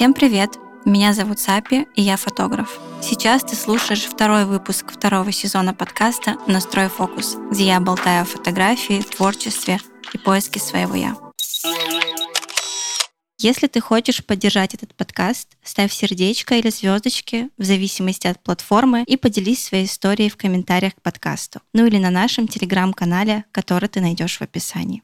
Всем привет! Меня зовут Сапи, и я фотограф. Сейчас ты слушаешь второй выпуск второго сезона подкаста «Настрой фокус», где я болтаю о фотографии, творчестве и поиске своего «я». Если ты хочешь поддержать этот подкаст, ставь сердечко или звездочки в зависимости от платформы и поделись своей историей в комментариях к подкасту. Ну или на нашем телеграм-канале, который ты найдешь в описании.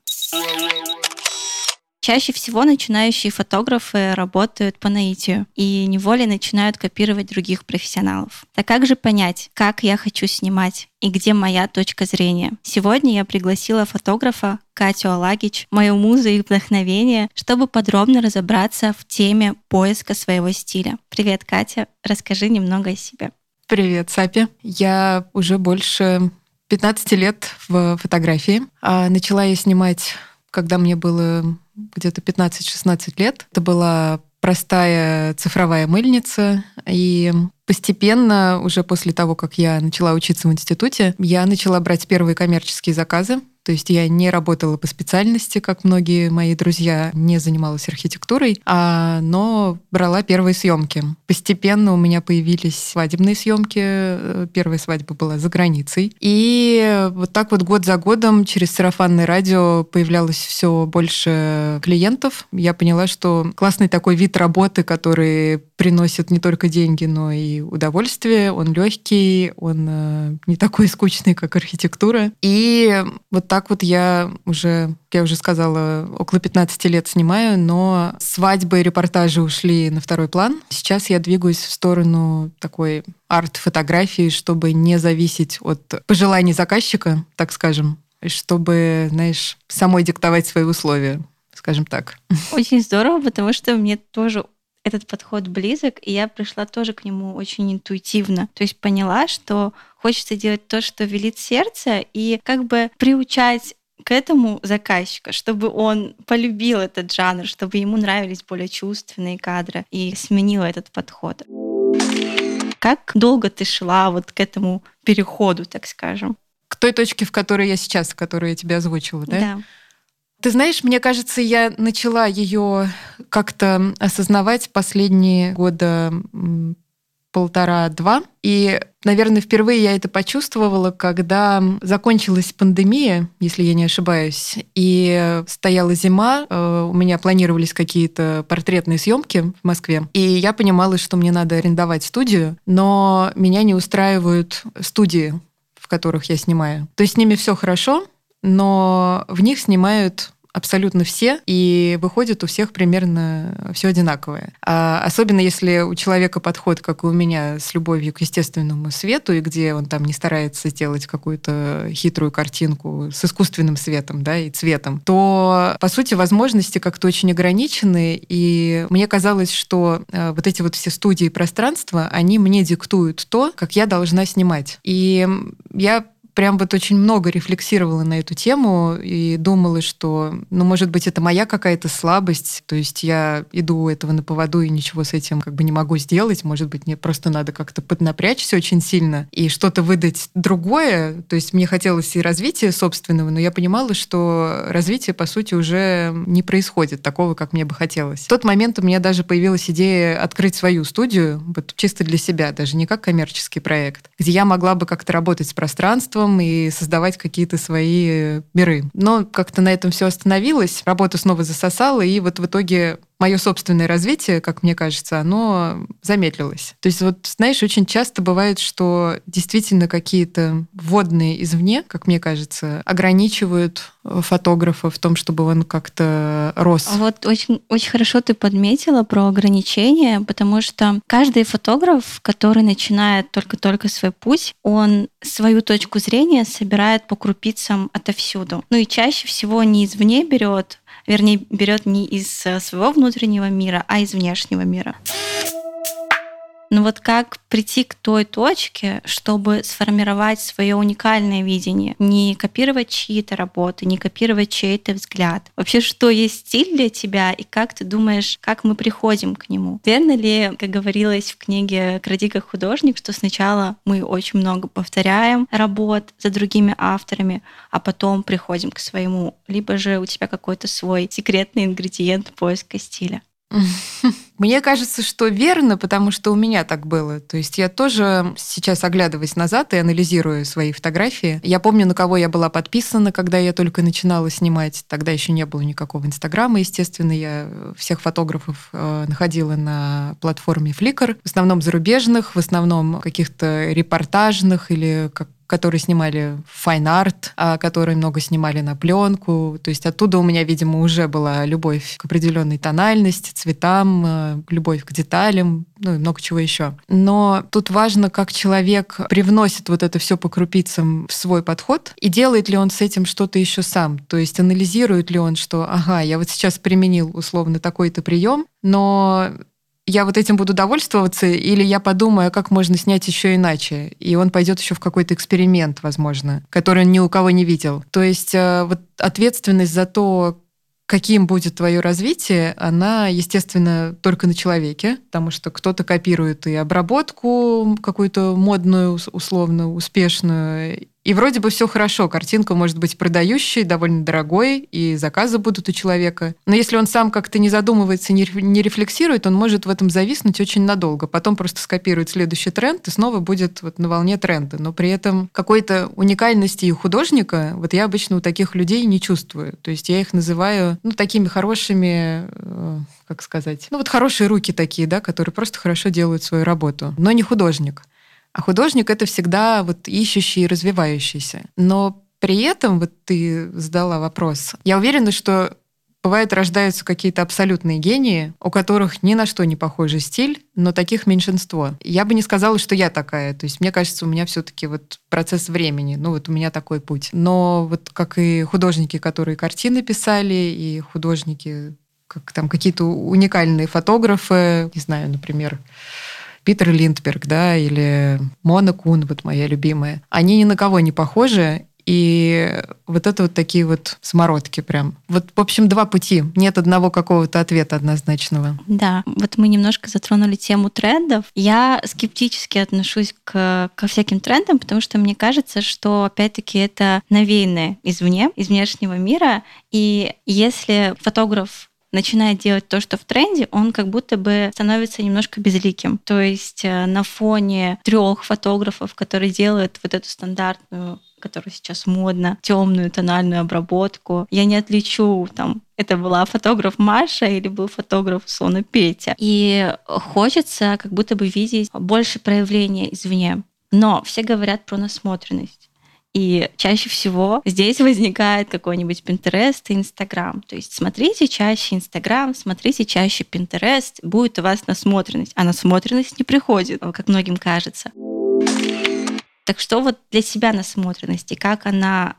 Чаще всего начинающие фотографы работают по наитию и неволей начинают копировать других профессионалов. Так как же понять, как я хочу снимать и где моя точка зрения? Сегодня я пригласила фотографа Катю Алагич, мою музу и вдохновение, чтобы подробно разобраться в теме поиска своего стиля. Привет, Катя, расскажи немного о себе. Привет, Сапи. Я уже больше 15 лет в фотографии. А начала я снимать, когда мне было где-то 15-16 лет. Это была простая цифровая мыльница, и постепенно, уже после того, как я начала учиться в институте, я начала брать первые коммерческие заказы. То есть я не работала по специальности, как многие мои друзья, не занималась архитектурой, а, но брала первые съемки. Постепенно у меня появились свадебные съемки. Первая свадьба была за границей. И вот так вот год за годом через сарафанное радио появлялось все больше клиентов. Я поняла, что классный такой вид работы, который приносит не только деньги, но и удовольствие. Он легкий, он э, не такой скучный, как архитектура. И вот так вот я уже, я уже сказала, около 15 лет снимаю, но свадьбы и репортажи ушли на второй план. Сейчас я двигаюсь в сторону такой арт-фотографии, чтобы не зависеть от пожеланий заказчика, так скажем, чтобы, знаешь, самой диктовать свои условия скажем так. Очень здорово, потому что мне тоже этот подход близок, и я пришла тоже к нему очень интуитивно. То есть поняла, что хочется делать то, что велит сердце, и как бы приучать к этому заказчика, чтобы он полюбил этот жанр, чтобы ему нравились более чувственные кадры и сменила этот подход. Как долго ты шла вот к этому переходу, так скажем? К той точке, в которой я сейчас, которую я тебе озвучила, да? Да. Ты знаешь, мне кажется, я начала ее как-то осознавать последние года полтора-два. И, наверное, впервые я это почувствовала, когда закончилась пандемия, если я не ошибаюсь, и стояла зима, э, у меня планировались какие-то портретные съемки в Москве, и я понимала, что мне надо арендовать студию, но меня не устраивают студии, в которых я снимаю. То есть с ними все хорошо, но в них снимают абсолютно все, и выходит у всех примерно все одинаковое. А особенно если у человека подход, как и у меня, с любовью к естественному свету, и где он там не старается сделать какую-то хитрую картинку с искусственным светом да, и цветом, то, по сути, возможности как-то очень ограничены, и мне казалось, что э, вот эти вот все студии пространства, они мне диктуют то, как я должна снимать. И я прям вот очень много рефлексировала на эту тему и думала, что, ну, может быть, это моя какая-то слабость, то есть я иду у этого на поводу и ничего с этим как бы не могу сделать, может быть, мне просто надо как-то поднапрячься очень сильно и что-то выдать другое, то есть мне хотелось и развития собственного, но я понимала, что развитие, по сути, уже не происходит такого, как мне бы хотелось. В тот момент у меня даже появилась идея открыть свою студию, вот чисто для себя, даже не как коммерческий проект, где я могла бы как-то работать с пространством, новым и создавать какие-то свои миры. Но как-то на этом все остановилось, работа снова засосала, и вот в итоге мое собственное развитие, как мне кажется, оно замедлилось. То есть вот, знаешь, очень часто бывает, что действительно какие-то вводные извне, как мне кажется, ограничивают фотографа в том, чтобы он как-то рос. А вот очень, очень хорошо ты подметила про ограничения, потому что каждый фотограф, который начинает только-только свой путь, он свою точку зрения собирает по крупицам отовсюду. Ну и чаще всего не извне берет, вернее, берет не из э, своего внутреннего мира, а из внешнего мира. Но вот как прийти к той точке, чтобы сформировать свое уникальное видение, не копировать чьи-то работы, не копировать чей-то взгляд. Вообще, что есть стиль для тебя и как ты думаешь, как мы приходим к нему? Верно ли, как говорилось в книге «Кради как художник», что сначала мы очень много повторяем работ за другими авторами, а потом приходим к своему? Либо же у тебя какой-то свой секретный ингредиент поиска стиля? Мне кажется, что верно, потому что у меня так было. То есть я тоже сейчас, оглядываясь назад и анализирую свои фотографии, я помню, на кого я была подписана, когда я только начинала снимать. Тогда еще не было никакого Инстаграма, естественно. Я всех фотографов э, находила на платформе Flickr, в основном зарубежных, в основном каких-то репортажных или как которые снимали fine art, а которые много снимали на пленку. То есть оттуда у меня, видимо, уже была любовь к определенной тональности, цветам, э, любовь к деталям, ну и много чего еще. Но тут важно, как человек привносит вот это все по крупицам в свой подход, и делает ли он с этим что-то еще сам. То есть анализирует ли он, что, ага, я вот сейчас применил условно такой-то прием, но я вот этим буду довольствоваться, или я подумаю, как можно снять еще иначе. И он пойдет еще в какой-то эксперимент, возможно, который он ни у кого не видел. То есть э, вот ответственность за то, каким будет твое развитие, она, естественно, только на человеке, потому что кто-то копирует и обработку какую-то модную, условно успешную, и вроде бы все хорошо, картинка может быть продающей, довольно дорогой, и заказы будут у человека. Но если он сам как-то не задумывается, не рефлексирует, он может в этом зависнуть очень надолго. Потом просто скопирует следующий тренд и снова будет вот на волне тренда. Но при этом какой-то уникальности у художника, вот я обычно у таких людей не чувствую. То есть я их называю, ну, такими хорошими, э, как сказать, ну, вот хорошие руки такие, да, которые просто хорошо делают свою работу, но не художник. А художник это всегда вот ищущий и развивающийся. Но при этом, вот ты задала вопрос, я уверена, что Бывает, рождаются какие-то абсолютные гении, у которых ни на что не похожий стиль, но таких меньшинство. Я бы не сказала, что я такая. То есть мне кажется, у меня все-таки вот процесс времени. Ну вот у меня такой путь. Но вот как и художники, которые картины писали, и художники, как там какие-то уникальные фотографы, не знаю, например, Питер Линдберг, да, или Мона Кун, вот моя любимая, они ни на кого не похожи, и вот это вот такие вот смородки прям. Вот, в общем, два пути. Нет одного какого-то ответа однозначного. Да, вот мы немножко затронули тему трендов. Я скептически отношусь к, ко всяким трендам, потому что мне кажется, что, опять-таки, это навеянное извне, из внешнего мира. И если фотограф начинает делать то, что в тренде, он как будто бы становится немножко безликим. То есть э, на фоне трех фотографов, которые делают вот эту стандартную которая сейчас модно, темную тональную обработку. Я не отличу там это была фотограф Маша или был фотограф Сона Петя. И хочется как будто бы видеть больше проявления извне. Но все говорят про насмотренность. И чаще всего здесь возникает какой-нибудь Pinterest и Instagram. То есть смотрите чаще Instagram, смотрите чаще Pinterest, будет у вас насмотренность. А насмотренность не приходит, как многим кажется. Так что вот для себя насмотренность и как она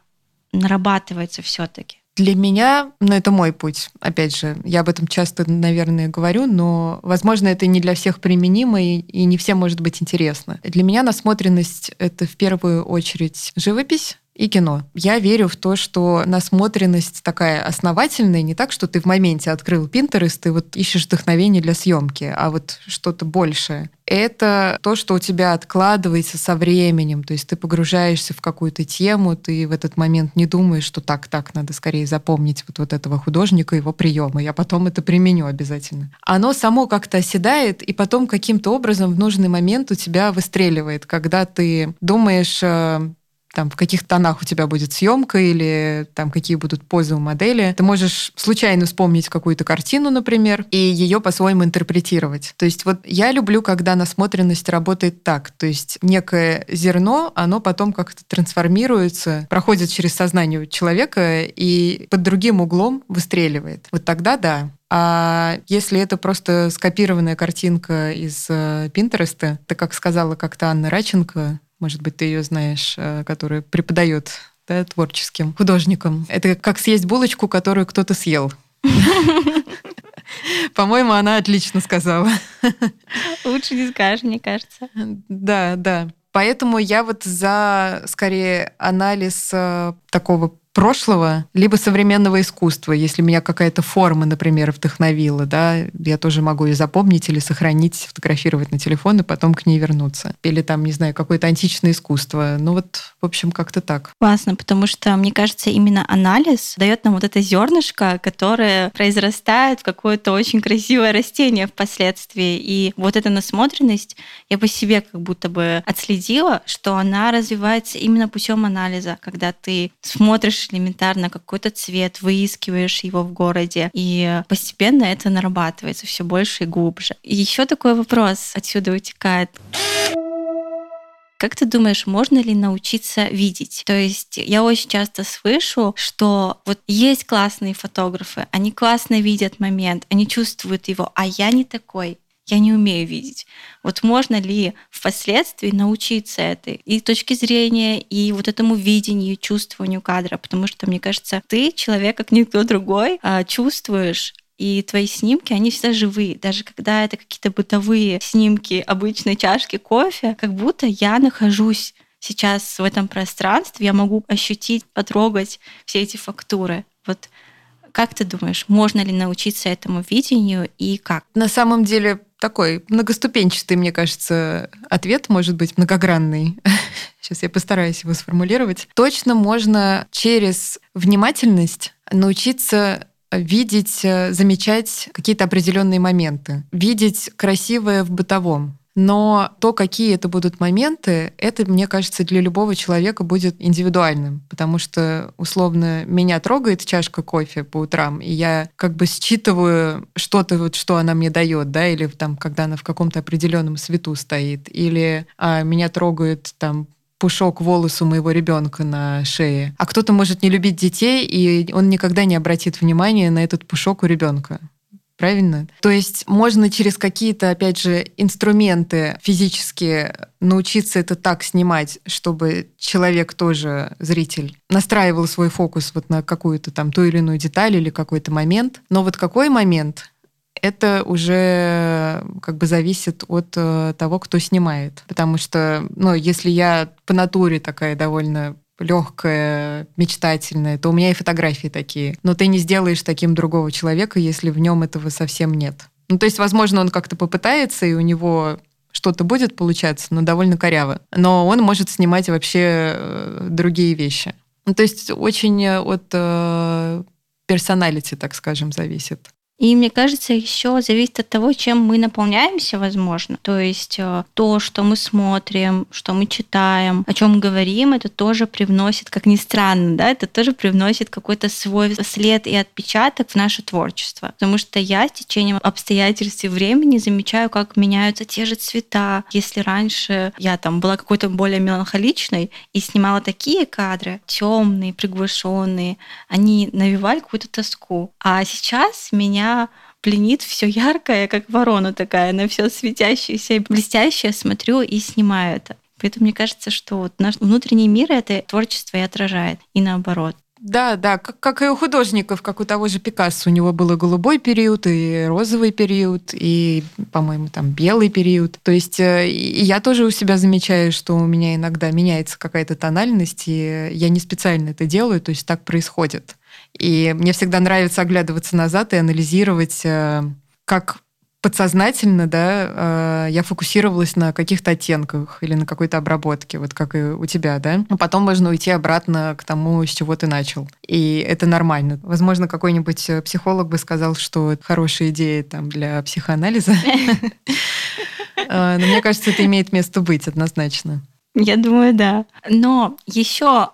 нарабатывается все-таки? Для меня, ну это мой путь, опять же, я об этом часто, наверное, говорю, но, возможно, это не для всех применимо и, и не всем может быть интересно. Для меня насмотренность — это в первую очередь живопись, и кино. Я верю в то, что насмотренность такая основательная, не так, что ты в моменте открыл Pinterest и вот ищешь вдохновение для съемки, а вот что-то большее. Это то, что у тебя откладывается со временем, то есть ты погружаешься в какую-то тему, ты в этот момент не думаешь, что так, так, надо скорее запомнить вот, вот этого художника, его приемы, я потом это применю обязательно. Оно само как-то оседает, и потом каким-то образом в нужный момент у тебя выстреливает, когда ты думаешь, э, там, в каких тонах у тебя будет съемка или там какие будут позы у модели. Ты можешь случайно вспомнить какую-то картину, например, и ее по-своему интерпретировать. То есть вот я люблю, когда насмотренность работает так. То есть некое зерно, оно потом как-то трансформируется, проходит через сознание человека и под другим углом выстреливает. Вот тогда да, а если это просто скопированная картинка из Пинтереста, э, ты как сказала как-то Анна Раченко, может быть, ты ее знаешь, э, которая преподает да, творческим художникам. Это как съесть булочку, которую кто-то съел. По-моему, она отлично сказала. Лучше не скажешь, мне кажется. Да, да. Поэтому я вот за, скорее, анализ э, такого прошлого, либо современного искусства. Если меня какая-то форма, например, вдохновила, да, я тоже могу ее запомнить или сохранить, сфотографировать на телефон и потом к ней вернуться. Или там, не знаю, какое-то античное искусство. Ну вот, в общем, как-то так. Классно, потому что, мне кажется, именно анализ дает нам вот это зернышко, которое произрастает в какое-то очень красивое растение впоследствии. И вот эта насмотренность, я по себе как будто бы отследила, что она развивается именно путем анализа, когда ты смотришь элементарно какой-то цвет, выискиваешь его в городе, и постепенно это нарабатывается все больше и глубже. И еще такой вопрос отсюда вытекает. Как ты думаешь, можно ли научиться видеть? То есть я очень часто слышу, что вот есть классные фотографы, они классно видят момент, они чувствуют его, а я не такой я не умею видеть. Вот можно ли впоследствии научиться этой и точки зрения, и вот этому видению, чувствованию кадра, потому что, мне кажется, ты, человек, как никто другой, а, чувствуешь и твои снимки, они всегда живые. Даже когда это какие-то бытовые снимки обычной чашки кофе, как будто я нахожусь сейчас в этом пространстве, я могу ощутить, потрогать все эти фактуры. Вот как ты думаешь, можно ли научиться этому видению и как? На самом деле такой многоступенчатый, мне кажется, ответ может быть многогранный. Сейчас я постараюсь его сформулировать. Точно можно через внимательность научиться видеть, замечать какие-то определенные моменты, видеть красивое в бытовом. Но то, какие это будут моменты, это, мне кажется, для любого человека будет индивидуальным, потому что, условно, меня трогает чашка кофе по утрам, и я как бы считываю что-то, вот, что она мне дает, да, или там, когда она в каком-то определенном свету стоит, или а, меня трогает там пушок волосу моего ребенка на шее. А кто-то может не любить детей, и он никогда не обратит внимания на этот пушок у ребенка правильно? То есть можно через какие-то, опять же, инструменты физические научиться это так снимать, чтобы человек тоже, зритель, настраивал свой фокус вот на какую-то там ту или иную деталь или какой-то момент. Но вот какой момент, это уже как бы зависит от э, того, кто снимает. Потому что, ну, если я по натуре такая довольно легкое, мечтательное, то у меня и фотографии такие. Но ты не сделаешь таким другого человека, если в нем этого совсем нет. Ну, то есть, возможно, он как-то попытается, и у него что-то будет получаться, но довольно коряво. Но он может снимать вообще э, другие вещи. Ну, то есть очень от э, персоналити, так скажем, зависит. И мне кажется, еще зависит от того, чем мы наполняемся, возможно. То есть э, то, что мы смотрим, что мы читаем, о чем говорим, это тоже привносит, как ни странно, да, это тоже привносит какой-то свой след и отпечаток в наше творчество. Потому что я с течением обстоятельств и времени замечаю, как меняются те же цвета. Если раньше я там была какой-то более меланхоличной и снимала такие кадры, темные, приглушенные, они навевали какую-то тоску. А сейчас меня пленит все яркое, как ворона такая, на все светящееся и блестящее, смотрю и снимаю это. Поэтому мне кажется, что вот наш внутренний мир это творчество и отражает, и наоборот. Да, да, как, как и у художников, как у того же Пикассо. У него был и голубой период, и розовый период, и, по-моему, там белый период. То есть э, я тоже у себя замечаю, что у меня иногда меняется какая-то тональность, и я не специально это делаю, то есть так происходит. И мне всегда нравится оглядываться назад и анализировать, э, как подсознательно, да, э, я фокусировалась на каких-то оттенках или на какой-то обработке, вот как и у тебя, да. А потом можно уйти обратно к тому, с чего ты начал. И это нормально. Возможно, какой-нибудь э, психолог бы сказал, что это хорошая идея там для психоанализа. Но мне кажется, это имеет место быть однозначно. Я думаю, да. Но еще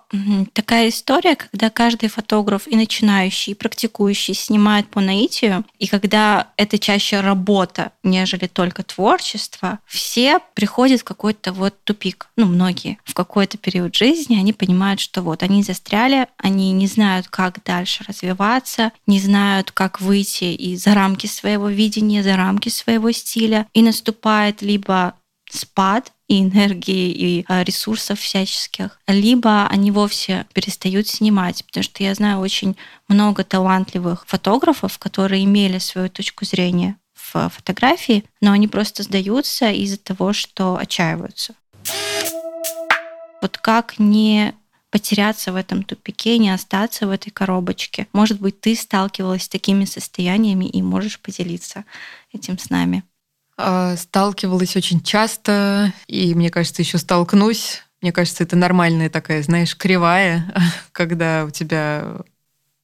такая история, когда каждый фотограф и начинающий, и практикующий снимает по наитию, и когда это чаще работа, нежели только творчество, все приходят в какой-то вот тупик. Ну, многие. В какой-то период жизни они понимают, что вот они застряли, они не знают, как дальше развиваться, не знают, как выйти из за рамки своего видения, за рамки своего стиля. И наступает либо спад, и энергии, и а, ресурсов всяческих, либо они вовсе перестают снимать, потому что я знаю очень много талантливых фотографов, которые имели свою точку зрения в фотографии, но они просто сдаются из-за того, что отчаиваются. Вот как не потеряться в этом тупике, не остаться в этой коробочке. Может быть, ты сталкивалась с такими состояниями и можешь поделиться этим с нами. А, сталкивалась очень часто, и мне кажется, еще столкнусь. Мне кажется, это нормальная такая, знаешь, кривая, когда у тебя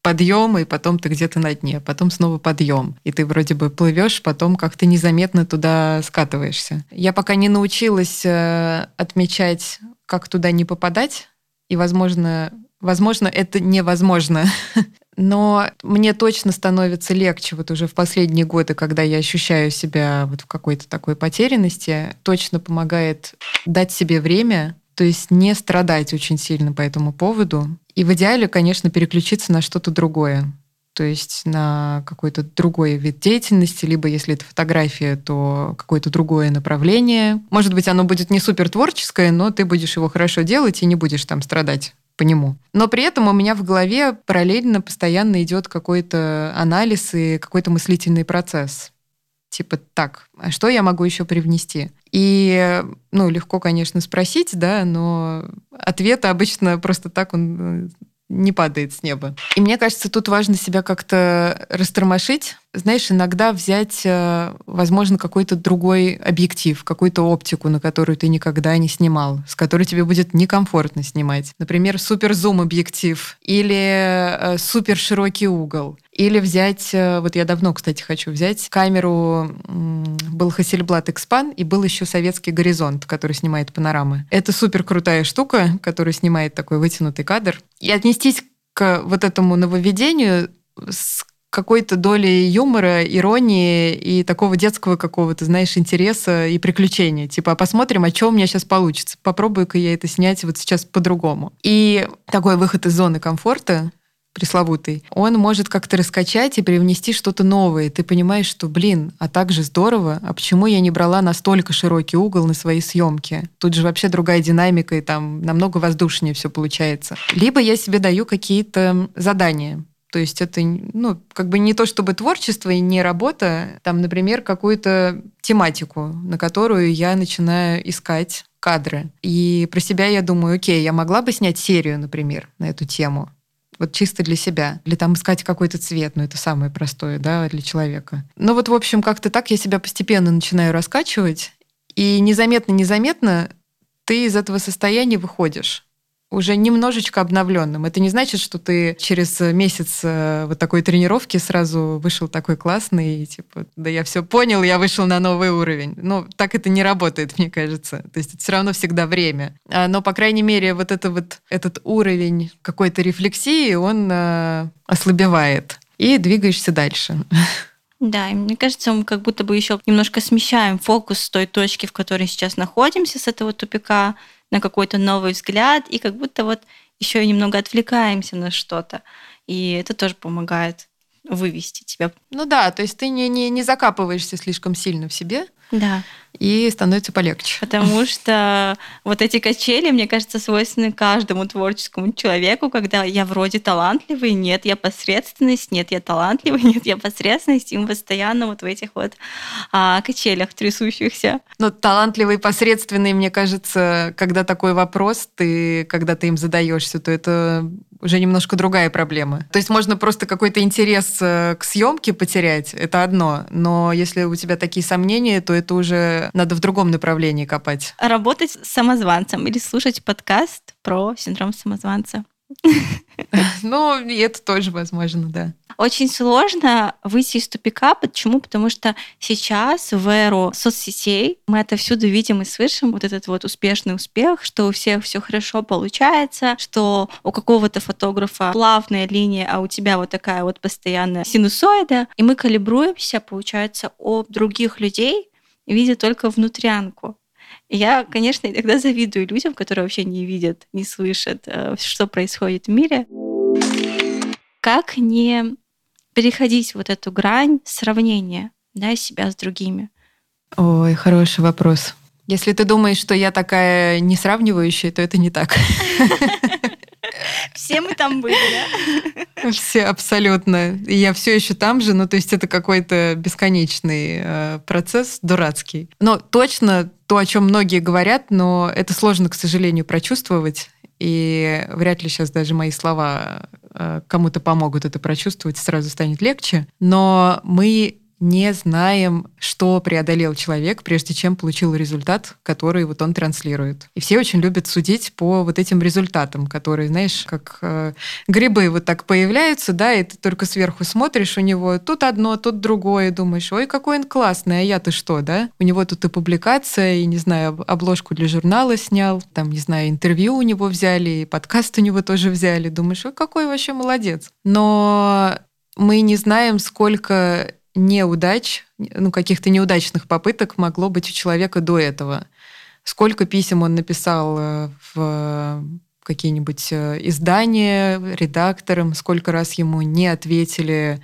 подъем, и потом ты где-то на дне, потом снова подъем. И ты вроде бы плывешь, потом как-то незаметно туда скатываешься. Я пока не научилась э, отмечать, как туда не попадать, и, возможно, возможно, это невозможно. Но мне точно становится легче вот уже в последние годы, когда я ощущаю себя вот в какой-то такой потерянности, точно помогает дать себе время, то есть не страдать очень сильно по этому поводу. И в идеале, конечно, переключиться на что-то другое. То есть на какой-то другой вид деятельности, либо если это фотография, то какое-то другое направление. Может быть, оно будет не супер творческое, но ты будешь его хорошо делать и не будешь там страдать по нему. Но при этом у меня в голове параллельно постоянно идет какой-то анализ и какой-то мыслительный процесс. Типа, так, а что я могу еще привнести? И, ну, легко, конечно, спросить, да, но ответ обычно просто так он э, не падает с неба. И мне кажется, тут важно себя как-то растормошить. Знаешь, иногда взять, э, возможно, какой-то другой объектив, какую-то оптику, на которую ты никогда не снимал, с которой тебе будет некомфортно снимать. Например, супер-зум объектив или э, супер широкий угол. Или взять, э, вот я давно, кстати, хочу взять камеру, был Hasselblad Expand, и был еще советский горизонт, который снимает панорамы. Это супер крутая штука, которая снимает такой вытянутый кадр. И отнестись к вот этому нововведению с какой-то долей юмора, иронии и такого детского какого-то, знаешь, интереса и приключения. Типа, посмотрим, а что у меня сейчас получится. Попробую-ка я это снять вот сейчас по-другому. И такой выход из зоны комфорта пресловутый, он может как-то раскачать и привнести что-то новое. Ты понимаешь, что, блин, а так же здорово, а почему я не брала настолько широкий угол на свои съемки? Тут же вообще другая динамика, и там намного воздушнее все получается. Либо я себе даю какие-то задания. То есть это, ну, как бы не то чтобы творчество и не работа, там, например, какую-то тематику, на которую я начинаю искать кадры. И про себя я думаю, окей, я могла бы снять серию, например, на эту тему вот чисто для себя. Или там искать какой-то цвет, ну это самое простое, да, для человека. Ну вот, в общем, как-то так я себя постепенно начинаю раскачивать, и незаметно-незаметно ты из этого состояния выходишь уже немножечко обновленным. Это не значит, что ты через месяц э, вот такой тренировки сразу вышел такой классный, и типа, да я все понял, я вышел на новый уровень. Ну, так это не работает, мне кажется. То есть это все равно всегда время. А, но, по крайней мере, вот, это вот этот уровень какой-то рефлексии, он э, ослабевает. И двигаешься дальше. Да, и мне кажется, мы как будто бы еще немножко смещаем фокус с той точки, в которой сейчас находимся, с этого тупика, на какой-то новый взгляд, и как будто вот еще и немного отвлекаемся на что-то. И это тоже помогает вывести тебя. Ну да, то есть ты не, не, не закапываешься слишком сильно в себе, да. И становится полегче. Потому что вот эти качели, мне кажется, свойственны каждому творческому человеку, когда я вроде талантливый, нет, я посредственность, нет, я талантливый, нет, я посредственность, и мы постоянно вот в этих вот а, качелях трясущихся. Но талантливый, посредственный, мне кажется, когда такой вопрос, ты, когда ты им задаешься, то это уже немножко другая проблема. То есть можно просто какой-то интерес э, к съемке потерять, это одно, но если у тебя такие сомнения, то это уже надо в другом направлении копать. Работать с самозванцем или слушать подкаст про синдром самозванца. Ну, это тоже возможно, да. Очень сложно выйти из тупика. Почему? Потому что сейчас в эру соцсетей мы это всюду видим и слышим, вот этот вот успешный успех, что у всех все хорошо получается, что у какого-то фотографа плавная линия, а у тебя вот такая вот постоянная синусоида. И мы калибруемся, получается, об других людей, видя только внутрянку. И я, конечно, иногда завидую людям, которые вообще не видят, не слышат, э, что происходит в мире. Как не переходить вот эту грань сравнения да, себя с другими? Ой, хороший вопрос. Если ты думаешь, что я такая не сравнивающая, то это не так. Все мы там были, да? Все, абсолютно. И я все еще там же, ну, то есть это какой-то бесконечный э, процесс, дурацкий. Но точно то, о чем многие говорят, но это сложно, к сожалению, прочувствовать. и вряд ли сейчас даже мои слова э, кому-то помогут это прочувствовать, сразу станет легче. Но мы не знаем, что преодолел человек, прежде чем получил результат, который вот он транслирует. И все очень любят судить по вот этим результатам, которые, знаешь, как э, грибы вот так появляются, да, и ты только сверху смотришь у него, тут одно, тут другое, думаешь, ой, какой он классный, а я-то что, да? У него тут и публикация, и, не знаю, обложку для журнала снял, там, не знаю, интервью у него взяли, и подкаст у него тоже взяли. Думаешь, ой, какой вообще молодец. Но мы не знаем, сколько неудач, ну, каких-то неудачных попыток могло быть у человека до этого. Сколько писем он написал э, в какие-нибудь э, издания редакторам, сколько раз ему не ответили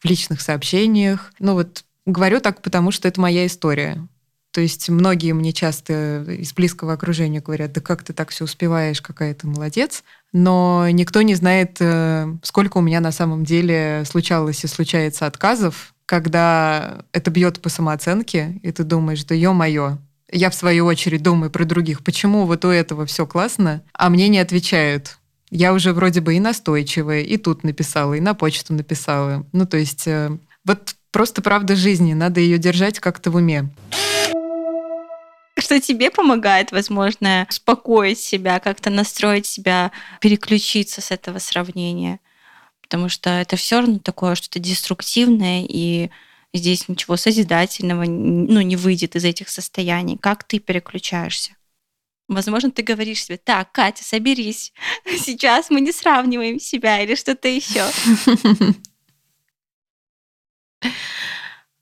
в личных сообщениях. Ну вот говорю так, потому что это моя история. То есть многие мне часто из близкого окружения говорят, да как ты так все успеваешь, какая ты молодец. Но никто не знает, э, сколько у меня на самом деле случалось и случается отказов, когда это бьет по самооценке, и ты думаешь, да ё-моё, я в свою очередь думаю про других, почему вот у этого все классно, а мне не отвечают. Я уже вроде бы и настойчивая, и тут написала, и на почту написала. Ну, то есть э, вот просто правда жизни, надо ее держать как-то в уме. Что тебе помогает, возможно, успокоить себя, как-то настроить себя, переключиться с этого сравнения? Потому что это все равно такое что-то деструктивное, и здесь ничего созидательного ну, не выйдет из этих состояний. Как ты переключаешься? Возможно, ты говоришь себе, так, Катя, соберись, сейчас мы не сравниваем себя или что-то еще.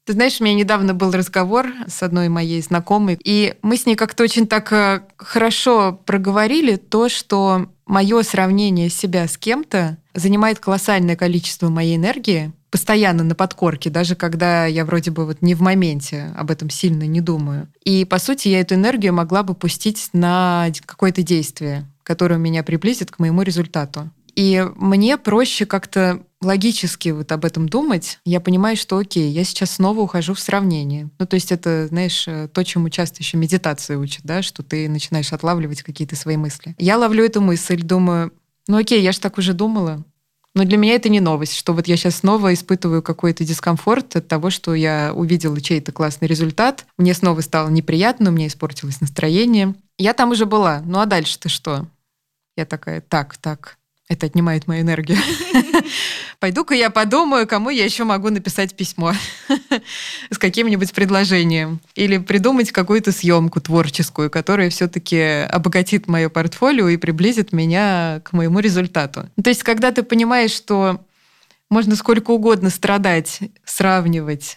Ты знаешь, у меня недавно был разговор с одной моей знакомой, и мы с ней как-то очень так э, хорошо проговорили то, что мое сравнение себя с кем-то занимает колоссальное количество моей энергии, постоянно на подкорке, даже когда я вроде бы вот не в моменте об этом сильно не думаю. И, по сути, я эту энергию могла бы пустить на какое-то действие, которое меня приблизит к моему результату. И мне проще как-то логически вот об этом думать. Я понимаю, что окей, я сейчас снова ухожу в сравнение. Ну, то есть это, знаешь, э, то, чему часто еще медитация учат, да, что ты начинаешь отлавливать какие-то свои мысли. Я ловлю эту мысль, думаю, ну окей, я же так уже думала. Но для меня это не новость, что вот я сейчас снова испытываю какой-то дискомфорт от того, что я увидела чей-то классный результат. Мне снова стало неприятно, у меня испортилось настроение. Я там уже была. Ну а дальше-то что? Я такая, так, так, это отнимает мою энергию. Пойду-ка я подумаю, кому я еще могу написать письмо с каким-нибудь предложением. Или придумать какую-то съемку творческую, которая все-таки обогатит мое портфолио и приблизит меня к моему результату. То есть, когда ты понимаешь, что можно сколько угодно страдать, сравнивать,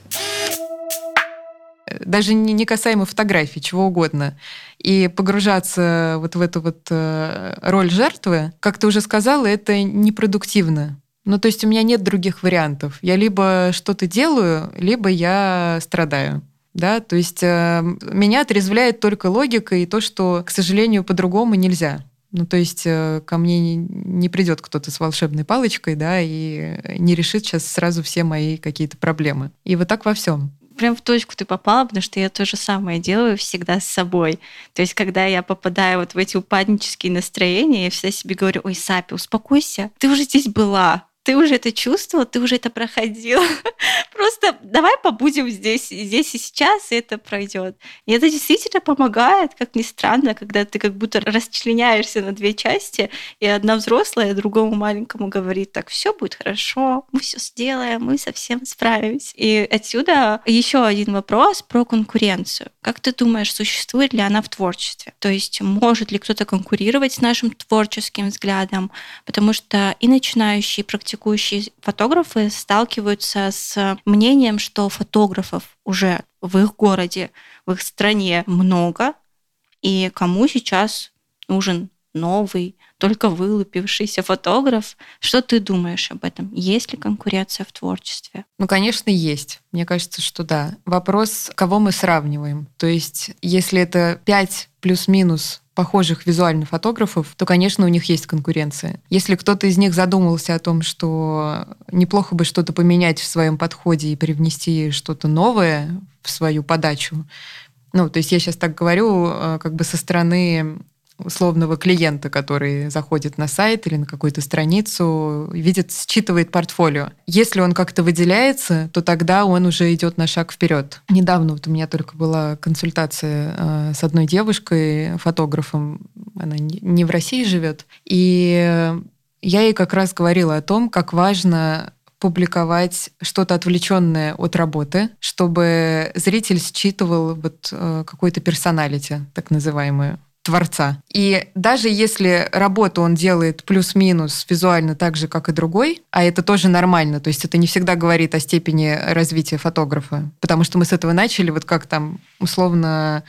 даже не, не касаемо фотографий, чего угодно, и погружаться вот в эту вот э, роль жертвы, как ты уже сказала, это непродуктивно. Ну, то есть у меня нет других вариантов. Я либо что-то делаю, либо я страдаю. Да, то есть э, меня отрезвляет только логика и то, что, к сожалению, по-другому нельзя. Ну, то есть э, ко мне не, не придет кто-то с волшебной палочкой, да, и не решит сейчас сразу все мои какие-то проблемы. И вот так во всем прям в точку ты попала, потому что я то же самое делаю всегда с собой. То есть, когда я попадаю вот в эти упаднические настроения, я всегда себе говорю, ой, Сапи, успокойся, ты уже здесь была, ты уже это чувствовал, ты уже это проходил. Просто давай побудем здесь, здесь и сейчас, и это пройдет. И это действительно помогает, как ни странно, когда ты как будто расчленяешься на две части, и одна взрослая другому маленькому говорит, так, все будет хорошо, мы все сделаем, мы совсем справимся. И отсюда еще один вопрос про конкуренцию. Как ты думаешь, существует ли она в творчестве? То есть может ли кто-то конкурировать с нашим творческим взглядом? Потому что и начинающие практически практикующие фотографы сталкиваются с мнением, что фотографов уже в их городе, в их стране много, и кому сейчас нужен новый, только вылупившийся фотограф. Что ты думаешь об этом? Есть ли конкуренция в творчестве? Ну, конечно, есть. Мне кажется, что да. Вопрос, кого мы сравниваем. То есть, если это 5 плюс-минус похожих визуальных фотографов, то, конечно, у них есть конкуренция. Если кто-то из них задумался о том, что неплохо бы что-то поменять в своем подходе и привнести что-то новое в свою подачу, ну, то есть я сейчас так говорю, э, как бы со стороны условного клиента, который заходит на сайт или на какую-то страницу, видит, считывает портфолио. Если он как-то выделяется, то тогда он уже идет на шаг вперед. Недавно вот у меня только была консультация э, с одной девушкой, фотографом, она не в России живет, и я ей как раз говорила о том, как важно публиковать что-то отвлеченное от работы, чтобы зритель считывал вот э, какую-то персоналити, так называемую творца. И даже если работу он делает плюс-минус визуально так же, как и другой, а это тоже нормально, то есть это не всегда говорит о степени развития фотографа, потому что мы с этого начали, вот как там условно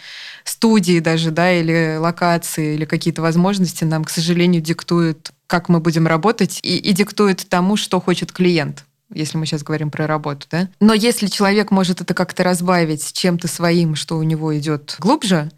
студии даже, да, или локации, или какие-то возможности нам, к сожалению, диктуют как мы будем работать, и, и диктует тому, что хочет клиент если мы сейчас говорим про работу, да. Но если человек может это как-то разбавить чем-то своим, что у него идет глубже,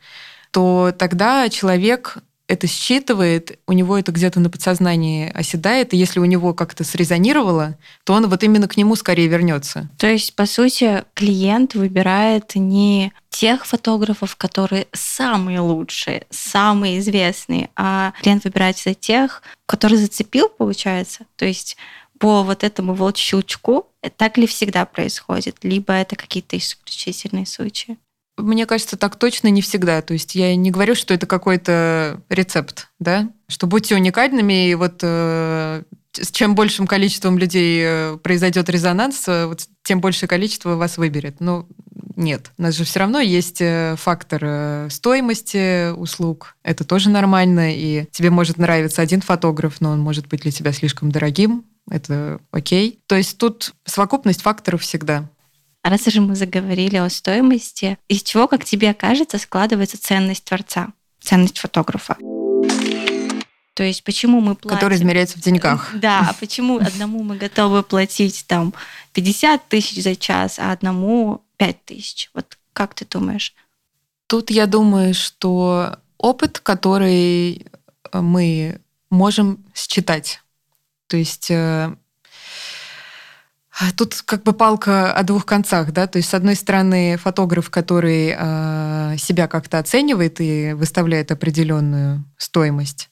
то тогда человек это считывает, у него это где-то на подсознании оседает, и если у него как-то срезонировало, то он вот именно к нему скорее вернется. То есть, по сути, клиент выбирает не тех фотографов, которые самые лучшие, самые известные, а клиент выбирает за тех, который зацепил, получается. То есть по вот этому вот щелчку так ли всегда происходит, либо это какие-то исключительные случаи? Мне кажется, так точно не всегда. То есть я не говорю, что это какой-то рецепт, да, что будьте уникальными, и вот э, с чем большим количеством людей э, произойдет резонанс, э, вот тем большее количество вас выберет. Но нет. У нас же все равно есть э, фактор стоимости услуг. Это тоже нормально. И тебе может нравиться один фотограф, но он может быть для тебя слишком дорогим. Это окей. То есть тут совокупность факторов всегда. Раз уже мы заговорили о стоимости, из чего, как тебе кажется, складывается ценность творца, ценность фотографа? То есть почему мы платим... Который измеряется в деньгах. Да, а почему одному мы готовы платить там 50 тысяч за час, а одному 5 тысяч? Вот как ты думаешь? Тут я думаю, что опыт, который мы можем считать. То есть э, Тут как бы палка о двух концах, да, то есть с одной стороны фотограф, который э, себя как-то оценивает и выставляет определенную стоимость,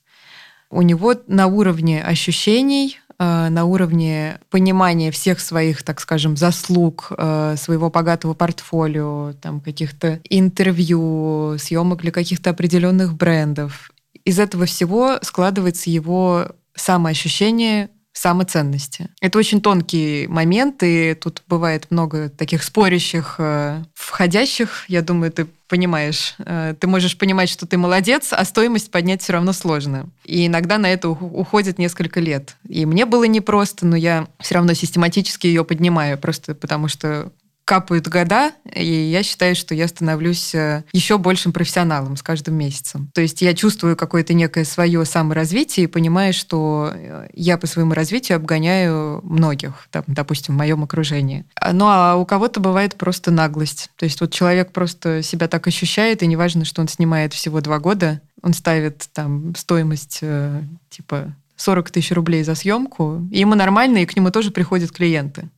у него на уровне ощущений, э, на уровне понимания всех своих, так скажем, заслуг, э, своего богатого портфолио, там, каких-то интервью, съемок для каких-то определенных брендов. Из этого всего складывается его самоощущение самоценности. Это очень тонкий момент, и тут бывает много таких спорящих э, входящих. Я думаю, ты понимаешь. Э, ты можешь понимать, что ты молодец, а стоимость поднять все равно сложно. И иногда на это уходит несколько лет. И мне было непросто, но я все равно систематически ее поднимаю, просто потому что капают года, и я считаю, что я становлюсь э, еще большим профессионалом с каждым месяцем. То есть я чувствую какое-то некое свое саморазвитие и понимаю, что э, я по своему развитию обгоняю многих, там, допустим, в моем окружении. А, ну а у кого-то бывает просто наглость. То есть вот человек просто себя так ощущает, и неважно, что он снимает всего два года, он ставит там стоимость э, типа 40 тысяч рублей за съемку, и ему нормально, и к нему тоже приходят клиенты.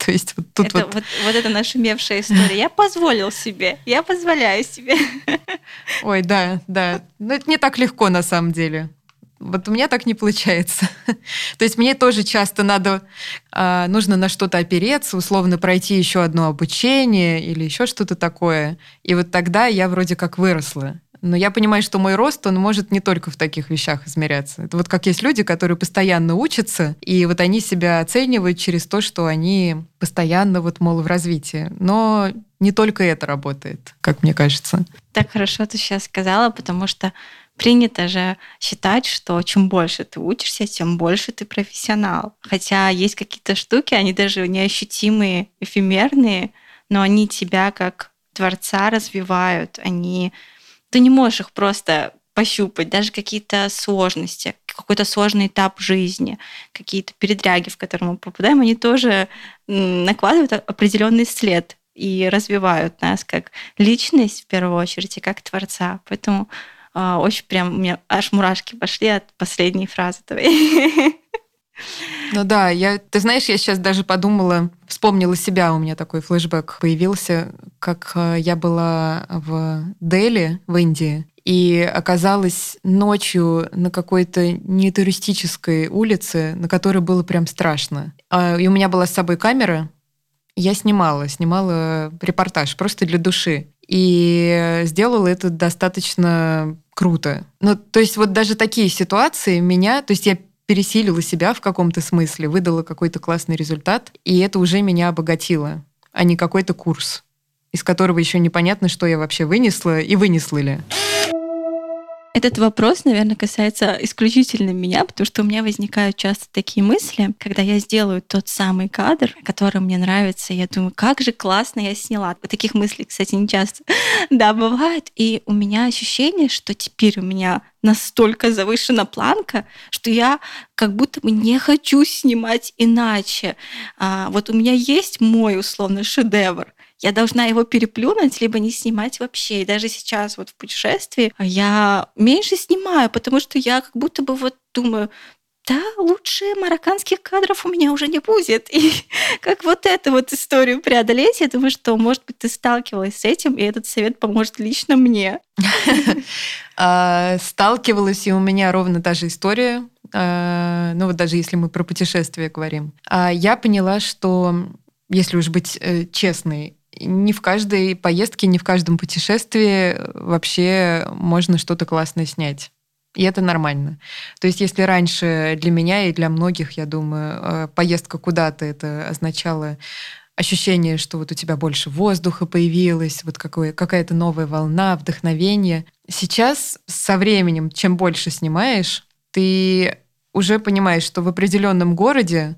То есть вот тут это, вот... вот... Вот это нашумевшая история. Я позволил себе, я позволяю себе. Ой, да, да. Но это не так легко на самом деле. Вот у меня так не получается. То есть мне тоже часто надо, а, нужно на что-то опереться, условно пройти еще одно обучение или еще что-то такое. И вот тогда я вроде как выросла. Но я понимаю, что мой рост, он может не только в таких вещах измеряться. Это вот как есть люди, которые постоянно учатся, и вот они себя оценивают через то, что они постоянно вот, мол, в развитии. Но не только это работает, как мне кажется. Так хорошо ты сейчас сказала, потому что принято же считать, что чем больше ты учишься, тем больше ты профессионал. Хотя есть какие-то штуки, они даже неощутимые, эфемерные, но они тебя как творца развивают, они ты не можешь их просто пощупать, даже какие-то сложности, какой-то сложный этап жизни, какие-то передряги, в которые мы попадаем, они тоже накладывают определенный след и развивают нас как личность в первую очередь и как творца. Поэтому э, очень прям у меня аж мурашки пошли от последней фразы твоей. Ну да, я, ты знаешь, я сейчас даже подумала, вспомнила себя, у меня такой флешбэк появился, как э, я была в Дели, в Индии, и оказалась ночью на какой-то нетуристической улице, на которой было прям страшно. А, и у меня была с собой камера, я снимала, снимала репортаж просто для души. И сделала это достаточно круто. Ну, то есть вот даже такие ситуации меня, то есть я пересилила себя в каком-то смысле, выдала какой-то классный результат, и это уже меня обогатило, а не какой-то курс, из которого еще непонятно, что я вообще вынесла и вынесла ли. Этот вопрос, наверное, касается исключительно меня, потому что у меня возникают часто такие мысли, когда я сделаю тот самый кадр, который мне нравится, я думаю, как же классно я сняла. Таких мыслей, кстати, не часто. Да, бывает. И у меня ощущение, что теперь у меня настолько завышена планка, что я как будто бы не хочу снимать иначе. А, вот у меня есть мой условно шедевр, я должна его переплюнуть, либо не снимать вообще. И даже сейчас вот в путешествии я меньше снимаю, потому что я как будто бы вот думаю, да, лучше марокканских кадров у меня уже не будет. И как вот эту вот историю преодолеть, я думаю, что, может быть, ты сталкивалась с этим, и этот совет поможет лично мне. А, сталкивалась, и у меня ровно та же история. А, ну вот даже если мы про путешествия говорим. А, я поняла, что если уж быть э, честной, не в каждой поездке, не в каждом путешествии вообще можно что-то классное снять. И это нормально. То есть если раньше для меня и для многих, я думаю, э, поездка куда-то это означало ощущение, что вот у тебя больше воздуха появилось, вот какое, какая-то новая волна, вдохновение. Сейчас со временем, чем больше снимаешь, ты уже понимаешь, что в определенном городе,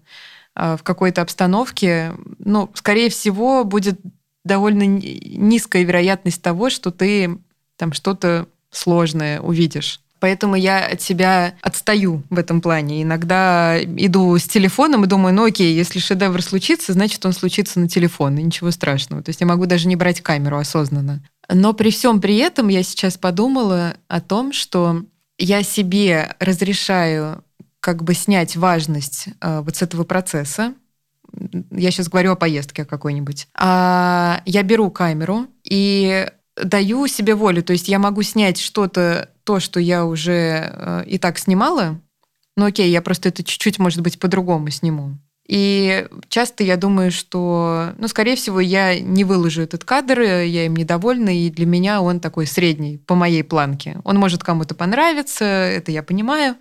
э, в какой-то обстановке, ну, скорее всего, будет довольно низкая вероятность того, что ты там что-то сложное увидишь. Поэтому я от себя отстаю в этом плане. Иногда иду с телефоном и думаю, ну окей, если шедевр случится, значит он случится на телефон, и ничего страшного. То есть я могу даже не брать камеру осознанно. Но при всем при этом я сейчас подумала о том, что я себе разрешаю как бы снять важность э, вот с этого процесса, я сейчас говорю о поездке какой-нибудь, а я беру камеру и даю себе волю. То есть я могу снять что-то, то, что я уже э, и так снимала, но окей, я просто это чуть-чуть, может быть, по-другому сниму. И часто я думаю, что, ну, скорее всего, я не выложу этот кадр, я им недовольна, и для меня он такой средний, по моей планке. Он может кому-то понравиться, это я понимаю,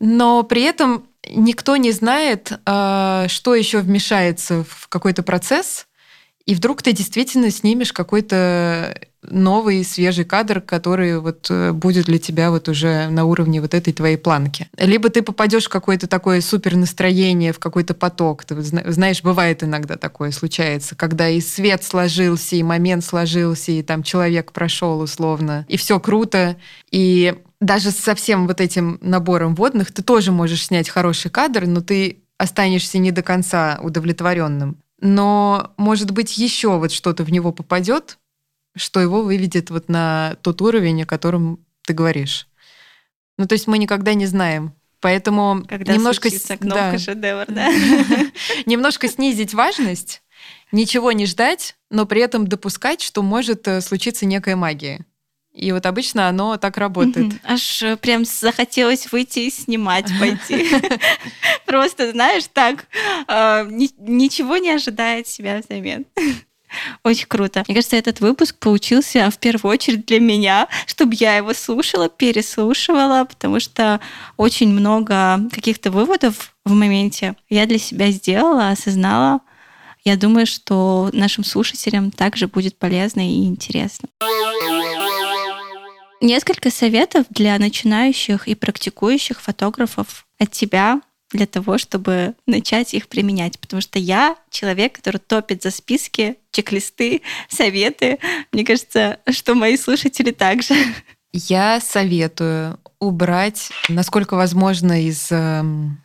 но при этом никто не знает, а, что еще вмешается в какой-то процесс, и вдруг ты действительно снимешь какой-то новый свежий кадр, который вот э, будет для тебя вот уже на уровне вот этой твоей планки. Либо ты попадешь в какое-то такое супер настроение, в какой-то поток. Ты знаешь, бывает иногда такое случается, когда и свет сложился, и момент сложился, и там человек прошел условно, и все круто, и даже со всем вот этим набором водных ты тоже можешь снять хороший кадр, но ты останешься не до конца удовлетворенным. Но, может быть, еще вот что-то в него попадет, что его выведет вот на тот уровень, о котором ты говоришь. Ну, то есть мы никогда не знаем. Поэтому Когда немножко кнопка да. шедевр, да? немножко снизить важность, ничего не ждать, но при этом допускать, что может э, случиться некая магия. И вот обычно оно так работает. Аж э, прям захотелось выйти и снимать, пойти. Просто, знаешь, так, а, ничего не ожидает себя взамен. Очень круто. Мне кажется, этот выпуск получился в первую очередь для меня, чтобы я его слушала, переслушивала, потому что очень много каких-то выводов в моменте я для себя сделала, осознала. Я думаю, что нашим слушателям также будет полезно и интересно. Несколько советов для начинающих и практикующих фотографов от тебя для того, чтобы начать их применять. Потому что я человек, который топит за списки, чек-листы, советы. Мне кажется, что мои слушатели также. Я советую убрать, насколько возможно, из э,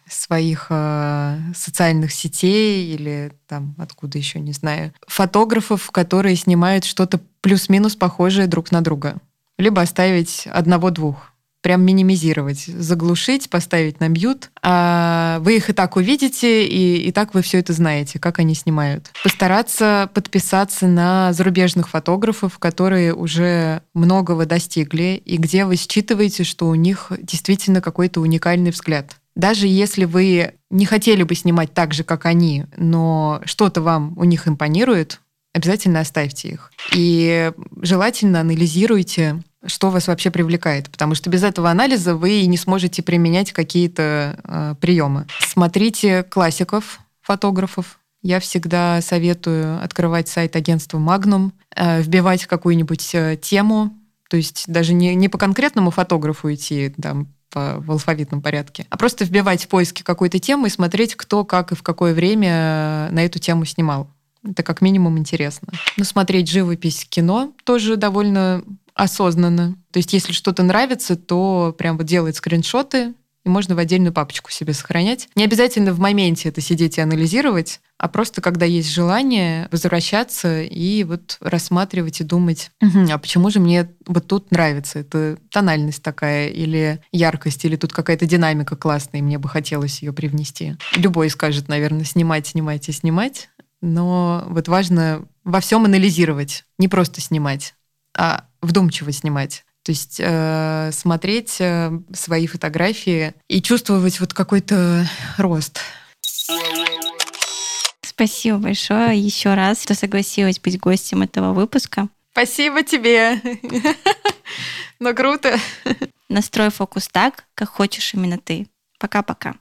своих э, социальных сетей или там откуда еще не знаю, фотографов, которые снимают что-то плюс-минус похожее друг на друга либо оставить одного-двух. Прям минимизировать, заглушить, поставить на мьют. А вы их и так увидите, и, и так вы все это знаете, как они снимают. Постараться подписаться на зарубежных фотографов, которые уже многого достигли, и где вы считываете, что у них действительно какой-то уникальный взгляд. Даже если вы не хотели бы снимать так же, как они, но что-то вам у них импонирует, обязательно оставьте их. И желательно анализируйте, что вас вообще привлекает, потому что без этого анализа вы не сможете применять какие-то э, приемы. Смотрите классиков, фотографов. Я всегда советую открывать сайт агентства Magnum, э, вбивать какую-нибудь э, тему, то есть даже не, не по конкретному фотографу идти, там, по, в алфавитном порядке, а просто вбивать в поиски какой-то темы и смотреть, кто, как и в какое время на эту тему снимал. Это как минимум интересно. Ну, смотреть живопись кино тоже довольно осознанно. То есть, если что-то нравится, то прям вот делать скриншоты, и можно в отдельную папочку себе сохранять. Не обязательно в моменте это сидеть и анализировать, а просто когда есть желание возвращаться и вот рассматривать и думать, угу, а почему же мне вот тут нравится? Это тональность такая или яркость, или тут какая-то динамика классная, и мне бы хотелось ее привнести. Любой скажет, наверное, снимать, снимать и снимать, но вот важно во всем анализировать, не просто снимать, а вдумчиво снимать. То есть э, смотреть э, свои фотографии и чувствовать вот какой-то рост. Спасибо большое еще раз, что согласилась быть гостем этого выпуска. Спасибо тебе. Ну круто. Настрой фокус так, как хочешь именно ты. Пока-пока.